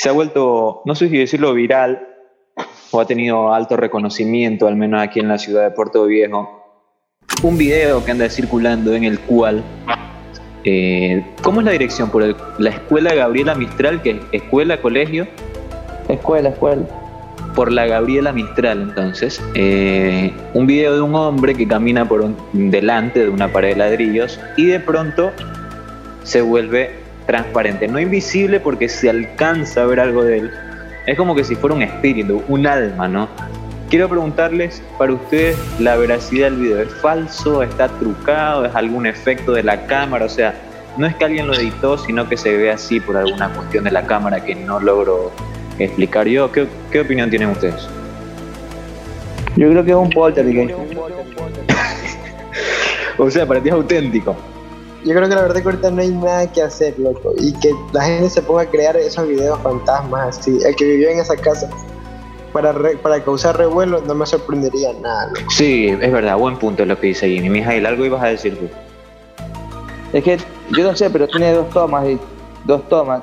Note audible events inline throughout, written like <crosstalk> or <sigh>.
se ha vuelto, no sé si decirlo viral, o ha tenido alto reconocimiento, al menos aquí en la ciudad de Puerto Viejo, un video que anda circulando en el cual, eh, ¿cómo es la dirección? Por la escuela Gabriela Mistral, que es escuela, colegio. Escuela, escuela. Por la Gabriela Mistral, entonces, eh, un video de un hombre que camina por un, delante de una pared de ladrillos y de pronto se vuelve transparente, no invisible porque se alcanza a ver algo de él. Es como que si fuera un espíritu, un alma, ¿no? Quiero preguntarles para ustedes la veracidad del video. ¿Es falso? ¿Está trucado? ¿Es algún efecto de la cámara? O sea, no es que alguien lo editó, sino que se ve así por alguna cuestión de la cámara que no logro explicar yo. ¿Qué, qué opinión tienen ustedes? Yo creo que es un poltergeist. <laughs> o sea, para ti es auténtico. Yo creo que la verdad es que ahorita no hay nada que hacer, loco. Y que la gente se ponga a crear esos videos fantasmas así. El que vivió en esa casa para, para causar revuelo, no me sorprendería nada. Sí, es verdad, buen punto lo que dice Jimmy. Mijail, algo ibas a decir tú. Es que yo no sé, pero tiene dos tomas, dos tomas.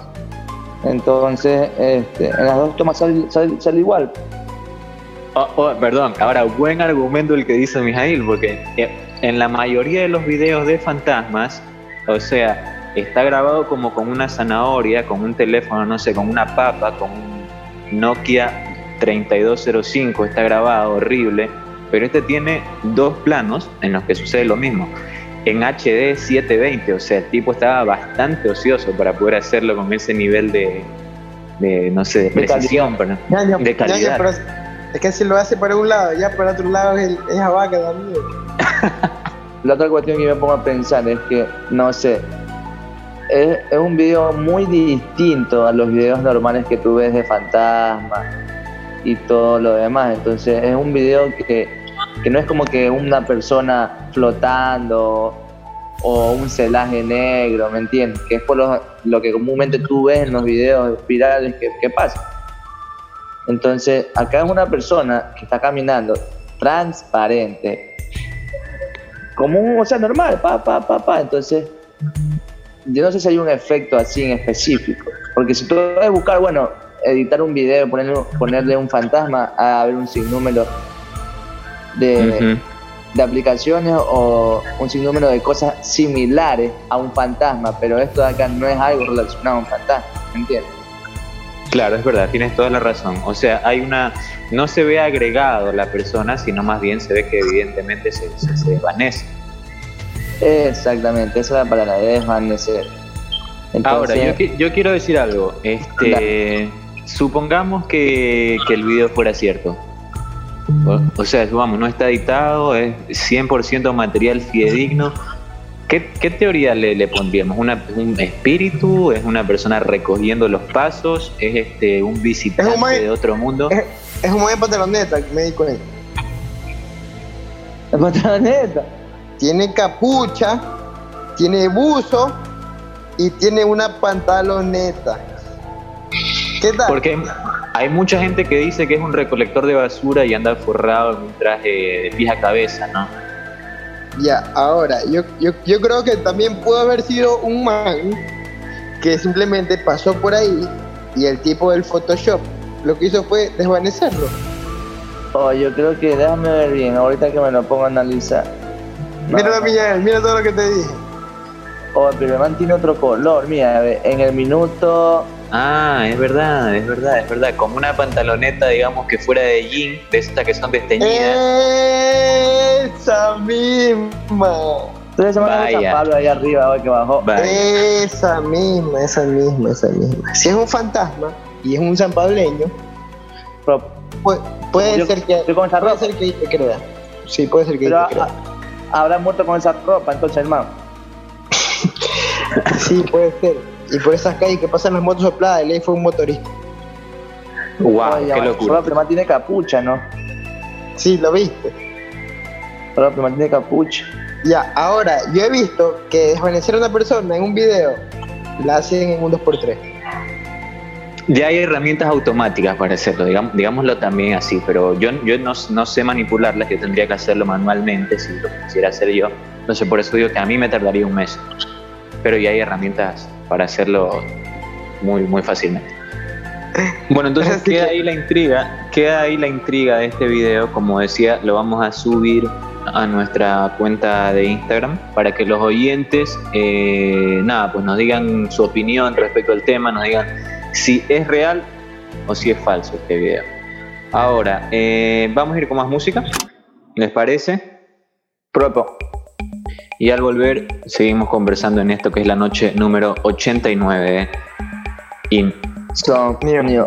Entonces, este, en las dos tomas sale, igual. Oh, oh, perdón, ahora buen argumento el que dice Mijail, porque eh, en la mayoría de los videos de fantasmas, o sea, está grabado como con una zanahoria, con un teléfono, no sé, con una papa, con un Nokia 3205 está grabado horrible, pero este tiene dos planos en los que sucede lo mismo. En HD 720, o sea, el tipo estaba bastante ocioso para poder hacerlo con ese nivel de, no sé, de precisión, de calidad. es que si lo hace por un lado, ya por otro lado es, el, vaca también. La otra cuestión que me pongo a pensar es que, no sé, es, un video muy distinto a los videos normales que tú ves de fantasmas y todo lo demás. Entonces es un video que, no es como que una persona flotando o un celaje negro, ¿me entiendes? Que es por lo, que comúnmente tú ves en los videos virales que, pasa. Entonces, acá es una persona que está caminando transparente, como un, o sea, normal, pa, pa, pa, pa. Entonces, yo no sé si hay un efecto así en específico, porque si tú vas a buscar, bueno, editar un video, ponerle, ponerle un fantasma a ver un sinnúmero de, de aplicaciones o un sinnúmero de cosas similares a un fantasma, pero esto de acá no es algo relacionado a un fantasma, ¿me entiendes? Claro, es verdad, tienes toda la razón. O sea, hay una. No se ve agregado la persona, sino más bien se ve que evidentemente se, se, desvanece. Exactamente, esa es la palabra, desvanecer. Ahora, yo, yo, quiero decir algo. Este. Supongamos que, el video fuera cierto. O, sea, vamos, no está editado, es 100% material fidedigno. ¿Qué, teoría le, pondríamos? ¿Una, ¿Un espíritu? ¿Es una persona recogiendo los pasos? ¿Es este un visitante de otro mundo? Es, es un de pantaloneta, me di cuenta. ¿La pantaloneta? Tiene capucha, tiene buzo y tiene una pantaloneta. ¿Qué tal? Porque hay mucha gente que dice que es un recolector de basura y anda forrado en un traje de pie a cabeza, ¿no? Ya, ahora, yo, yo, yo creo que también pudo haber sido un man que simplemente pasó por ahí y el tipo del Photoshop lo que hizo fue desvanecerlo. Oh, yo creo que déjame ver bien, ahorita que me lo pongo a analizar. mira la Miguel, mira todo lo que te dije. Pero el man tiene otro color, mira, en el minuto Ah, es verdad, es verdad, es verdad. Como una pantaloneta, digamos, que fuera de jean, de estas que son desteñidas. Esa misma. Entonces se San Pablo ahí arriba, que bajó. Esa misma, esa misma, esa misma. Si es un fantasma y es un sanpableño, puede, puede ser que, puede ser que te crea. Sí, puede ser que Pero te crea. Habrá muerto con esa ropa, entonces, hermano. <laughs> sí, puede ser. Y por esas calles que pasan las motos sopladas, él fue un motorista. Wow, qué locura. Pero tiene capucha, ¿no? Sí, lo viste. Pero tiene capucha. Ya, ahora, yo he visto que desvanecer a una persona en un video la hacen en un 2x3. Ya hay herramientas automáticas para hacerlo, digámoslo también así, pero yo, yo no, no, sé manipularlas, yo tendría que hacerlo manualmente si lo quisiera hacer yo. Entonces por eso digo que a mí me tardaría un mes. Pero ya hay herramientas para hacerlo muy, muy fácilmente. Bueno, entonces queda que- ahí la intriga, queda ahí la intriga de este video, como decía, lo vamos a subir a nuestra cuenta de Instagram para que los oyentes, eh, nada, pues nos digan su opinión respecto al tema, nos digan si es real o si es falso este video. Ahora, eh, vamos a ir con más música, ¿les parece? Propo. Y al volver seguimos conversando en esto que es la noche número 89 de In. Sonido.